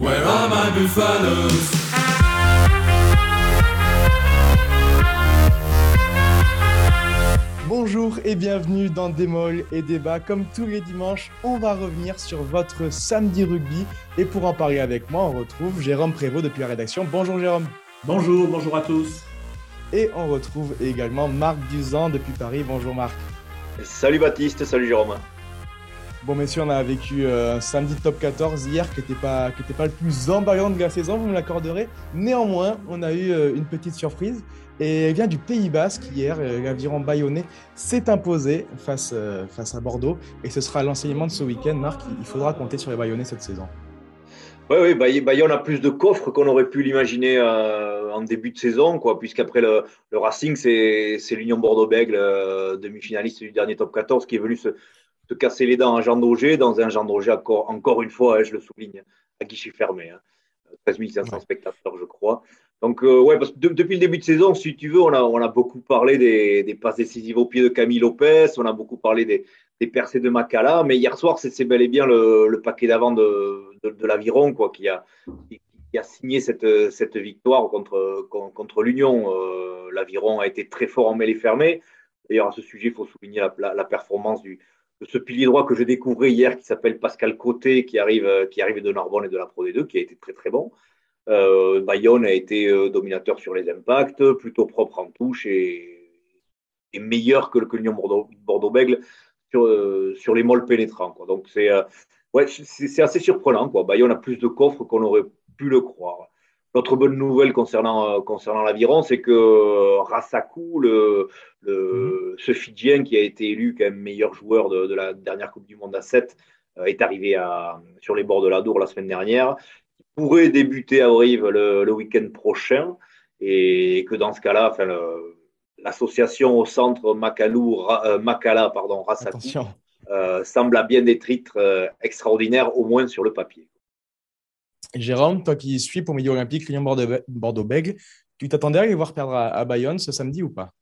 Where are my buffaloes? Bonjour et bienvenue dans Démol et Débat. Comme tous les dimanches, on va revenir sur votre samedi rugby. Et pour en parler avec moi, on retrouve Jérôme Prévost depuis la rédaction. Bonjour Jérôme. Bonjour, bonjour à tous. Et on retrouve également Marc Duzan depuis Paris. Bonjour Marc. Salut Baptiste, salut Jérôme. Bon messieurs, on a vécu euh, un samedi top 14 hier qui n'était pas, pas le plus emballant de la saison, vous me l'accorderez. Néanmoins, on a eu euh, une petite surprise et elle vient du Pays Basque hier. Euh, L'aviron bayonnais s'est imposé face, face à Bordeaux et ce sera l'enseignement de ce week-end. Marc, il faudra compter sur les Bayonnais cette saison. Oui, oui, Bayonne a plus de coffres qu'on aurait pu l'imaginer en début de saison, quoi, puisqu'après le, le Racing, c'est l'Union Bordeaux-Bègle, demi-finaliste du dernier top 14, qui est venu se, se casser les dents à Jean Daugé, dans un Jean Daugé encore, encore une fois, hein, je le souligne, à guichet fermé. Hein. 13 500 spectateurs, je crois. Donc, euh, ouais, parce que depuis le début de saison, si tu veux, on a, on a beaucoup parlé des, des, passes décisives au pied de Camille Lopez, on a beaucoup parlé des, des percées de Macala, mais hier soir, c'est bel et bien le, le paquet d'avant de, de, de l'Aviron quoi, qui a, qui a signé cette, cette victoire contre, contre l'Union. Euh, L'Aviron a été très fort en mêlée fermée. D'ailleurs, à ce sujet, il faut souligner la, la performance du, ce pilier droit que j'ai découvert hier qui s'appelle Pascal Côté, qui arrive, euh, qui arrive de Narbonne et de la Pro D2, qui a été très très bon. Euh, Bayonne a été euh, dominateur sur les impacts, plutôt propre en touche et, meilleur que le Lyon Bordeaux-Bègle sur, sur les molles pénétrants. Quoi. Donc c'est ouais, assez surprenant. Quoi. Bayonne a plus de coffres qu'on aurait pu le croire. L'autre bonne nouvelle concernant, euh, concernant l'aviron, c'est que euh, Rassakou, le, le, mhm. ce Fidjien qui a été élu quand même meilleur joueur de, de la dernière Coupe du Monde à 7, euh, est arrivé à, sur les bords de la Dour la semaine dernière. Il pourrait débuter à Brive le, le week-end prochain et que dans ce cas-là, enfin, l'association au centre Macalou, Macala, pardon, Rassakou, euh, semble à bien des titres extraordinaires, au moins sur le papier. Jérôme, toi qui suis pour Milieu Olympique Lyon Bordeaux-Bègle, tu t'attendais à les voir perdre à, Bayonne ce samedi ou pas?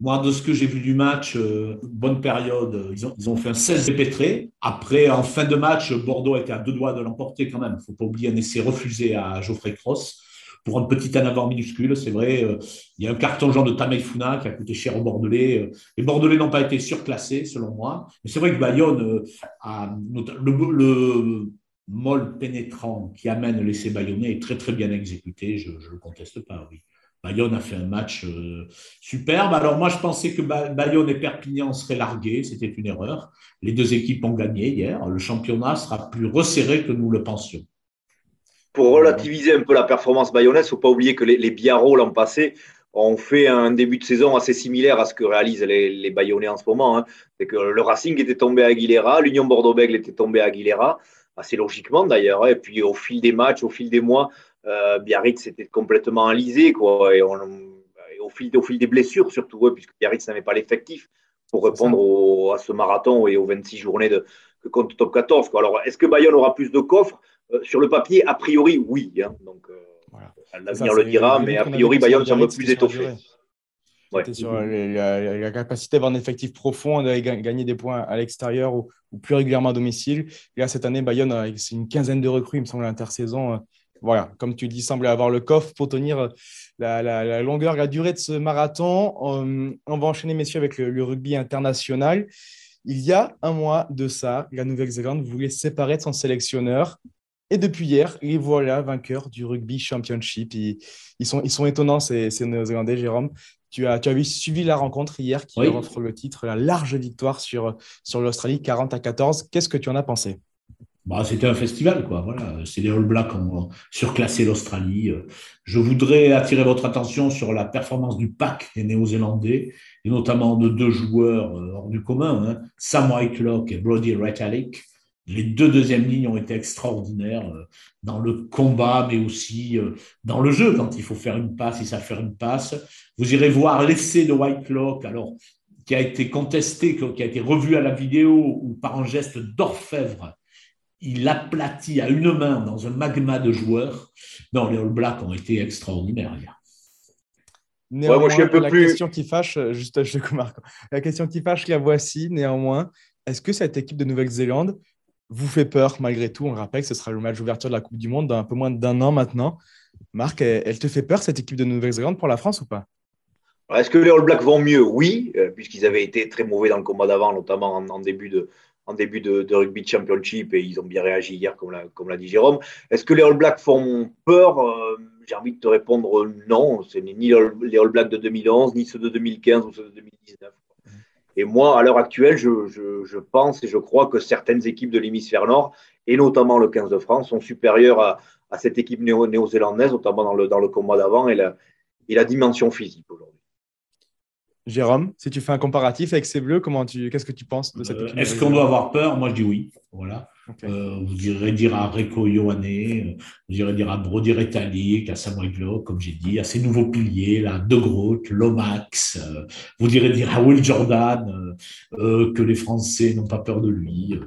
Moi, de ce que j'ai vu du match, euh, bonne période, ils ont, ils ont fait un 16 dépêtré. Après, en fin de match, Bordeaux était à deux doigts de l'emporter quand même. Il ne faut pas oublier un essai refusé à Geoffrey Cross pour un petit en avant minuscule. C'est vrai, euh, il y a un carton jaune de Tameifuna qui a coûté cher aux Bordelais. Euh, les Bordelais n'ont pas été surclassés, selon moi. Mais c'est vrai que Bayonne a le molle pénétrant qui amène l'essai bayonnais est très très bien exécuté, je ne le conteste pas, oui. Bayonne a fait un match euh, superbe. Alors moi, je pensais que Bayonne et Perpignan seraient largués. C'était une erreur. Les deux équipes ont gagné hier. Le championnat sera plus resserré que nous le pensions. Pour relativiser un peu la performance bayonnaise, il ne faut pas oublier que les, les l'an passé ont fait un début de saison assez similaire à ce que réalisent les, les Bayonnais en ce moment. Hein. C'est que le Racing était tombé à Aguilera, l'Union Bordeaux-Bègles était tombé à Aguilera assez logiquement d'ailleurs. Hein. Et puis au fil des matchs, au fil des mois, euh, Biarritz était complètement enlisé. Quoi, et, au, fil, au fil des blessures surtout, puisque Biarritz n'avait pas l'effectif pour répondre à ce marathon et aux 26 journées de, que compte Top 14. Quoi. Alors, est-ce que Bayonne aura plus de coffres? Euh, Sur le papier, a priori, oui. Hein. Donc, euh, l'avenir le dira, mais a priori, Bayonne semble plus étoffé sur la, capacité d'avoir un effectif profond, de gagner des points à l'extérieur ou, plus régulièrement à domicile. Là, cette année, Bayonne, c'est une quinzaine de recrues, il me semble, l'intersaison. Voilà, comme tu dis, semble avoir le coffre pour tenir la, longueur, la durée de ce marathon. On, va enchaîner, messieurs, avec le, rugby international. Il y a un mois de ça, la Nouvelle-Zélande voulait séparer de son sélectionneur. Et depuis hier, les voilà vainqueurs du Rugby Championship. Ils, ils sont, ils sont étonnants, ces, ces Néo-Zélandais, Jérôme. Tu as, tu suivi la rencontre hier qui offre le titre, la large victoire sur, sur l'Australie, 40 à 14. Qu'est-ce que tu en as pensé? Bah, C'était un festival, quoi. Voilà. C'est les All Blacks qui ont surclassé l'Australie. Je voudrais attirer votre attention sur la performance du pack des Néo-Zélandais, et notamment de deux joueurs euh, hors du commun, hein. Sam Whitelock et Brody Retallick les deux deuxièmes lignes ont été extraordinaires euh, dans le combat, mais aussi euh, dans le jeu. Quand il faut faire une passe, il savent faire une passe. Vous irez voir l'essai de Whitelock, alors qui a été contesté, qui a été revu à la vidéo, où par un geste d'orfèvre, il aplatit à une main dans un magma de joueurs. Non, les All Blacks ont été extraordinaires Néanmoins, la question qui fâche, euh, juste je la question qui fâche, la voici néanmoins. Est-ce que cette équipe de Nouvelle-Zélande vous fait peur malgré tout. On rappelle que ce sera le match d'ouverture de la Coupe du Monde dans un peu moins d'un an maintenant. Marc, elle, te fait peur cette équipe de Nouvelle-Zélande pour la France ou pas? Est-ce que les All Blacks vont mieux? Oui, euh, puisqu'ils avaient été très mauvais dans le combat d'avant, notamment en, début de, en de, rugby championship et ils ont bien réagi hier, comme l'a dit Jérôme. Est-ce que les All Blacks font peur? Euh, J'ai envie de te répondre non. Ce n'est ni les All Blacks de 2011, ni ceux de 2015 ou ceux de 2019. Et moi, à l'heure actuelle, je, pense et je crois que certaines équipes de l'hémisphère nord, et notamment le 15 de France, sont supérieures à, cette équipe néo-zélandaise, notamment dans le, dans le combat d'avant et la, et la dimension physique aujourd'hui. Jérôme, si tu fais un comparatif avec ces bleus, comment tu, qu'est-ce que tu penses de cette euh, équipe Est-ce qu'on doit avoir peur? Moi, je dis oui. Voilà. Euh, vous irez dire à Reco Ioane, euh, vous irez dire à Brody à Samuel Glo, comme j'ai dit, à ces nouveaux piliers, là, De Groot, Lomax. vous irez dire à Will Jordan que les Français n'ont pas peur de lui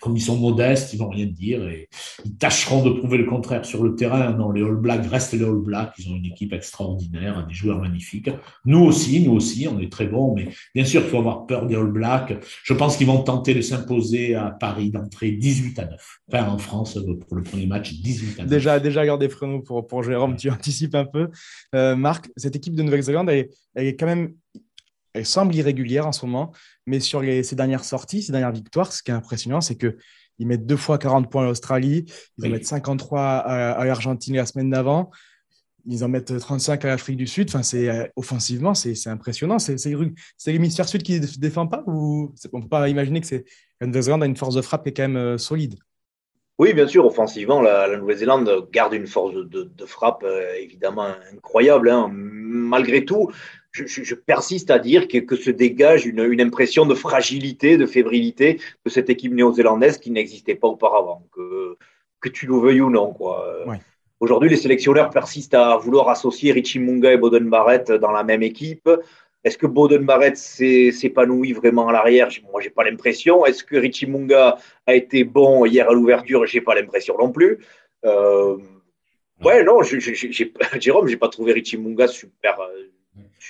comme ils sont modestes, ils vont rien dire et ils tâcheront de prouver le contraire sur le terrain. Non, les All Blacks restent les All Blacks. Ils ont une équipe extraordinaire, des joueurs magnifiques. Nous aussi, nous aussi, on est très bons, mais bien sûr qu'il faut avoir peur des All Blacks. Je pense qu'ils vont tenter de s'imposer à Paris d'entrée 18 à 9. Enfin, en France, pour le premier match, 18 à 9. Déjà, déjà gardé Fresno pour, pour Jérôme, tu anticipes un peu. Euh, Marc, cette équipe de Nouvelle-Zélande, elle, elle est quand même elle semble irrégulière en ce moment, mais sur les, ces dernières sorties, ces dernières victoires, ce qui est impressionnant, c'est qu'ils mettent deux fois 40 points à l'Australie, ils en mettent 53 à, l'Argentine la semaine d'avant, ils en mettent 35 à l'Afrique du Sud. Enfin, c'est euh, offensivement, c'est impressionnant. C'est l'hémisphère sud qui ne défend pas ou on ne peut pas imaginer que c'est Nouvelle-Zélande a une force de frappe qui est quand même euh, solide. Oui, bien sûr, offensivement, la, Nouvelle-Zélande garde une force de, frappe euh, évidemment incroyable. Hein. Malgré tout, je, persiste à dire que, se dégage une, impression de fragilité, de fébrilité de cette équipe néo-zélandaise qui n'existait pas auparavant, que, que tu le veuilles ou non. Quoi. Aujourd'hui, les sélectionneurs persistent à vouloir associer Richie Munga et Boden Barrett dans la même équipe. Est-ce que Boden Barrett s'épanouit vraiment à l'arrière? Moi, j'ai pas l'impression. Est-ce que Richie Munga a été bon hier à l'ouverture? J'ai pas l'impression non plus. Euh, ouais, non, Jérôme, j'ai pas trouvé Richie Munga super,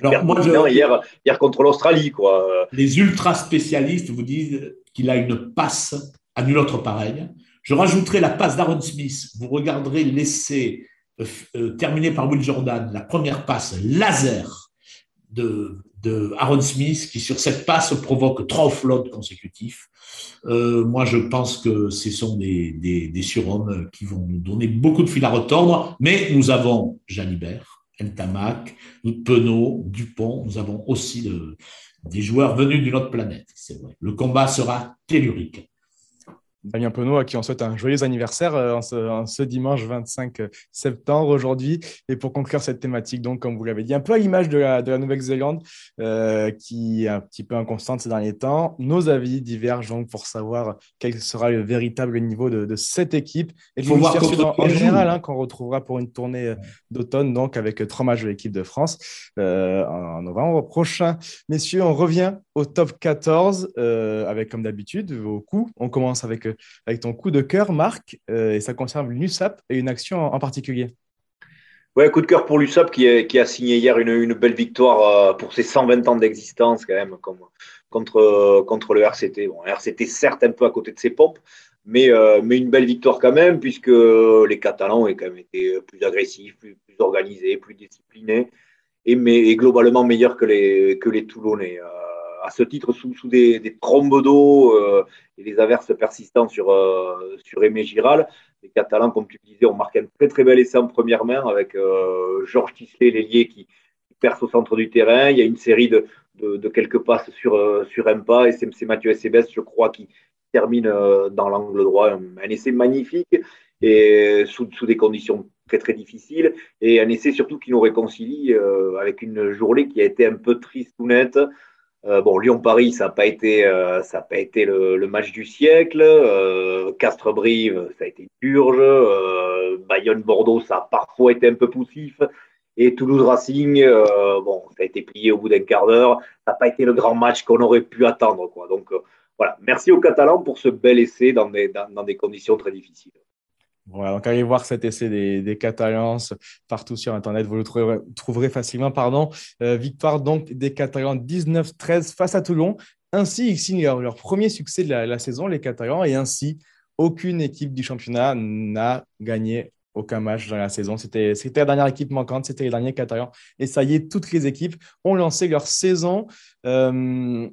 alors, moi, je, hier, hier contre l'Australie. quoi. Les ultra spécialistes vous disent qu'il a une passe à nul autre pareil. Je rajouterai la passe d'Aaron Smith. Vous regarderez l'essai euh, euh, terminé par Will Jordan, la première passe laser de, de Aaron Smith, qui sur cette passe provoque trois offloads consécutifs. Euh, moi, je pense que ce sont des, des, des surhommes qui vont nous donner beaucoup de fil à retordre, mais nous avons Jalibert, Entamac, Penaud, Dupont. Nous avons aussi des joueurs venus d'une autre planète, c'est vrai. Le combat sera tellurique. Damien Penaud, à qui on souhaite un joyeux anniversaire euh, en ce, dimanche 25 septembre aujourd'hui. Et pour conclure cette thématique, donc, comme vous l'avez dit, un peu à l'image de la, Nouvelle-Zélande, euh, qui est un petit peu inconstante ces derniers temps, nos avis divergent donc pour savoir quel sera le véritable niveau de, cette équipe. Et faut voir en, général, hein, qu'on retrouvera pour une tournée euh, d'automne, donc avec trois matchs de l'équipe de France en novembre prochain. Messieurs, on revient au top 14 avec, comme d'habitude, vos coups. On commence avec avec ton coup de cœur, Marc, euh, et ça concerne l'USAP et une action en, particulier. Ouais, coup de cœur pour l'USAP qui, a signé hier une, belle victoire euh, pour ses 120 ans d'existence quand même contre, le RCT. Bon, RCT certes un peu à côté de ses pompes, mais, euh, mais une belle victoire quand même puisque les Catalans ont quand même été plus agressifs, plus, organisés, plus disciplinés et, globalement meilleurs que les Toulonnais à ce titre, sous, des, trombes d'eau euh, et des averses persistantes sur, euh, sur Aimé Giral, les Catalans, comme tu disais, ont marqué un très très bel essai en première main avec euh, Georges Tislet, l'ailier, qui, perce au centre du terrain. Il y a une série de, de, quelques passes sur, sur un pas et c'est Mathieu Essebès, je crois, qui termine dans l'angle droit. Un, essai magnifique et sous, sous, des conditions très très difficiles et un essai surtout qui nous réconcilie avec une journée qui a été un peu triste ou nette. Euh, bon, Lyon-Paris, ça n'a pas été, euh, ça pas été le, le, match du siècle. Euh, Castres-Brive, ça a été purge. Euh, Bayonne-Bordeaux, ça a parfois été un peu poussif. Et Toulouse-Racing, euh, bon, ça a été plié au bout d'un quart d'heure. Ça n'a pas été le grand match qu'on aurait pu attendre. Quoi. Donc voilà, merci aux Catalans pour ce bel essai dans des, dans des conditions très difficiles. Voilà, donc allez voir cet essai des, Catalans partout sur Internet, vous le trouverez, facilement. Pardon. Euh, victoire donc des Catalans 19-13 face à Toulon. Ainsi, ils signent leur, premier succès de la, saison, les Catalans, et ainsi, aucune équipe du championnat n'a gagné aucun match dans la saison. C'était la dernière équipe manquante, c'était les derniers Catalans. Et ça y est, toutes les équipes ont lancé leur saison. Euh,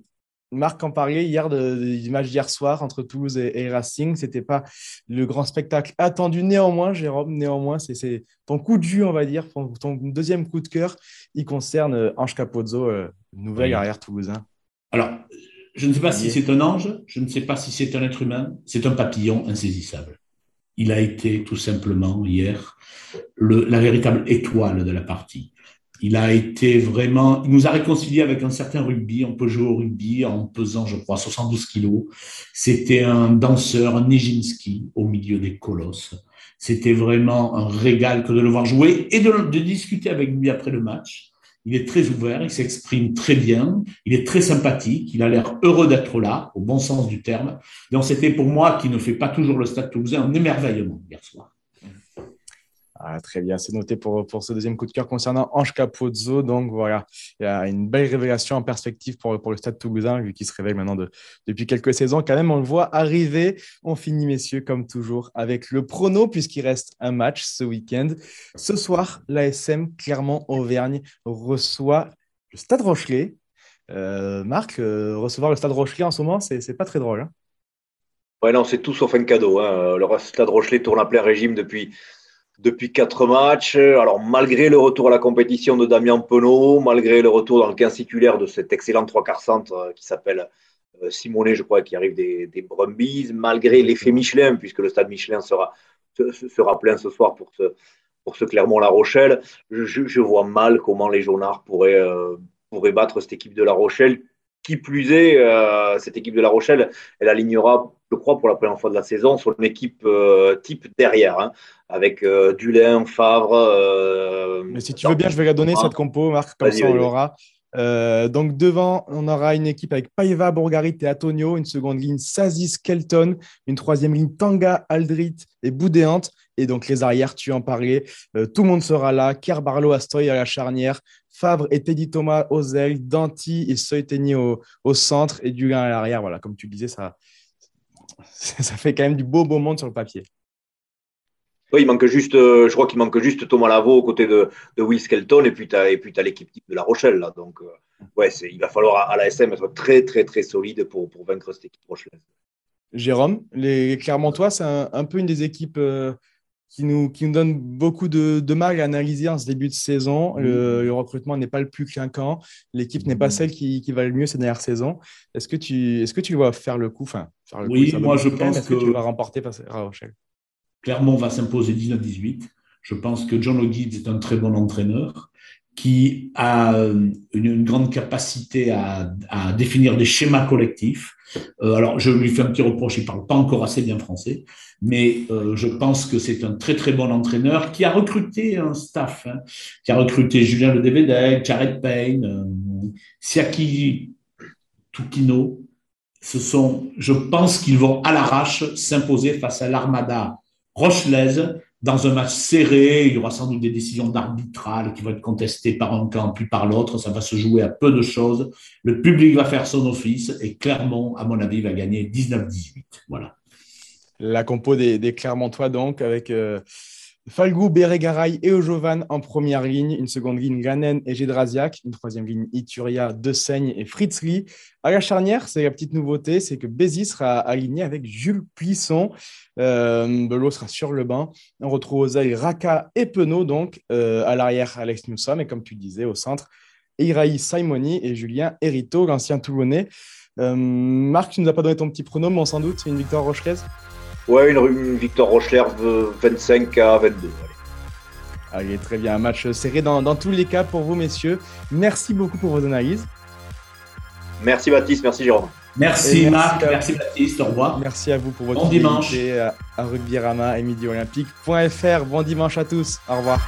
Marc en parlait hier du match d'hier soir entre Toulouse et, Racing. Ce n'était pas le grand spectacle attendu. Néanmoins, Jérôme, néanmoins, c'est ton coup de jus, on va dire, ton, deuxième coup de cœur. Il concerne euh, Ange Capozzo, euh, nouvel arrière toulousain. Alors, je ne sais pas si c'est un ange, je ne sais pas si c'est un être humain, c'est un papillon insaisissable. Il a été tout simplement hier la véritable étoile de la partie. Il a été vraiment, il nous a réconcilié avec un certain rugby. On peut jouer au rugby en pesant, je crois, 72 kilos. C'était un danseur, un Nijinsky au milieu des colosses. C'était vraiment un régal que de le voir jouer et de, discuter avec lui après le match. Il est très ouvert, il s'exprime très bien, il est très sympathique, il a l'air heureux d'être là, au bon sens du terme. Donc c'était pour moi, qui ne fait pas toujours le Stade Toulousain, un émerveillement hier soir. Ah, très bien, c'est noté pour, pour ce deuxième coup de cœur concernant Ange Capozzo. Donc voilà, il y a une belle révélation en perspective pour, pour le Stade toulousain, lui qui se réveille maintenant de, depuis quelques saisons. Quand même, on le voit arriver. On finit, messieurs, comme toujours, avec le prono, puisqu'il reste un match ce week-end. Ce soir, l'ASM Clermont-Auvergne reçoit le Stade Rochelet. Euh, Marc, euh, recevoir le Stade Rochelet en ce moment, c'est pas très drôle. Hein ouais, non, c'est tout sauf un cadeau. Hein. Le Stade Rochelet tourne en plein régime depuis depuis quatre matchs. Alors, malgré le retour à la compétition de Damien Penaud, malgré le retour dans le 15 titulaire de cet excellent trois quarts centre euh, qui s'appelle euh, Simonet, je crois, qui arrive des, des Brumbies, malgré l'effet Michelin, puisque le stade Michelin sera, sera plein ce soir pour ce, pour ce Clermont-La Rochelle, je, vois mal comment les Jaunards pourraient, euh, pourraient battre cette équipe de La Rochelle. Qui plus est, cette équipe de La Rochelle, elle alignera je crois, pour la première fois de la saison, sur une équipe euh, type derrière, hein, avec euh, Dulin, Favre. Euh, Mais si tu veux bien, je vais la donner cette compo, Marc, comme ça on l'aura. donc devant, on aura une équipe avec Paiva, Bourgarit et Antonio, une seconde ligne Sazis, Kelton, une troisième ligne Tanga, Aldrit et Boudéante. Et donc les arrières, tu en parlais, tout le monde sera là. Kerr, Barlow, Astoy à la charnière, Favre et Teddy Thomas aux ailes, Danti et Soiteni au, au centre et Dulin à l'arrière. Voilà, comme tu disais, ça, ça fait quand même du beau, beau monde sur le papier. Oui, il manque juste, euh, je crois qu'il manque juste Thomas Lavaux aux côtés de, de Will Skelton et puis tu as, l'équipe type de La Rochelle. Là. Donc, euh, ouais, il va falloir à, la SM être très, très, très solide pour, pour vaincre cette équipe rochelaise. Jérôme, les Clermontois, c'est un, peu une des équipes euh, qui nous, qui nous donne beaucoup de, de, mal à analyser en ce début de saison. Le, mmh. recrutement n'est pas le plus clinquant. L'équipe n'est pas mmh. celle qui, qui, va le mieux cette dernière saison. Est-ce que tu, est-ce que tu vas faire le coup, enfin, faire le Oui, moi je pense que, tu vas remporter face à Rochelle? Clermont va s'imposer 19-18. Je pense que John O'Gibbs est un très bon entraîneur qui a euh, une, grande capacité à, définir des schémas collectifs. Euh, alors, je lui fais un petit reproche, il parle pas encore assez bien français, mais euh, je pense que c'est un très très bon entraîneur qui a recruté un staff, hein, qui a recruté Julien Le Devedec, Jared Payne, euh, Siaki Tukino. Ce sont, je pense qu'ils vont à l'arrache s'imposer face à l'armada rochelaise dans un match serré, il y aura sans doute des décisions d'arbitral qui vont être contestées par un camp puis par l'autre. Ça va se jouer à peu de choses. Le public va faire son office et Clermont, à mon avis, va gagner 19-18. Voilà. La compo des, des Clermontois, donc, avec euh, Falgou, Bérégaray et Ojovan en première ligne, une seconde ligne Ganen et Gédrasiak, une troisième ligne Ituria, Seigne et Fritzli. À la charnière, c'est la petite nouveauté, c'est que Bézi sera aligné avec Jules Plisson. Euh, Belot sera sur le banc. On retrouve ailes Raka et Penaud, donc euh, à l'arrière Alex Newsom et comme tu disais au centre, Iraï Simoni et Julien Erito, l'ancien Toulonnais. Euh, Marc, tu ne nous as pas donné ton petit pronom, mais sans doute, c'est une victoire rochelaise? Ouais, une, victoire Rochelaire 25 à 22. Allez. très bien. Un match serré dans, tous les cas pour vous, messieurs. Merci beaucoup pour vos analyses. Merci Baptiste, merci Jérôme. Merci, Marc, merci Baptiste, au revoir. Merci à vous pour votre bon dimanche à, à rugbyrama et midioolympique.fr. Bon dimanche à tous, au revoir.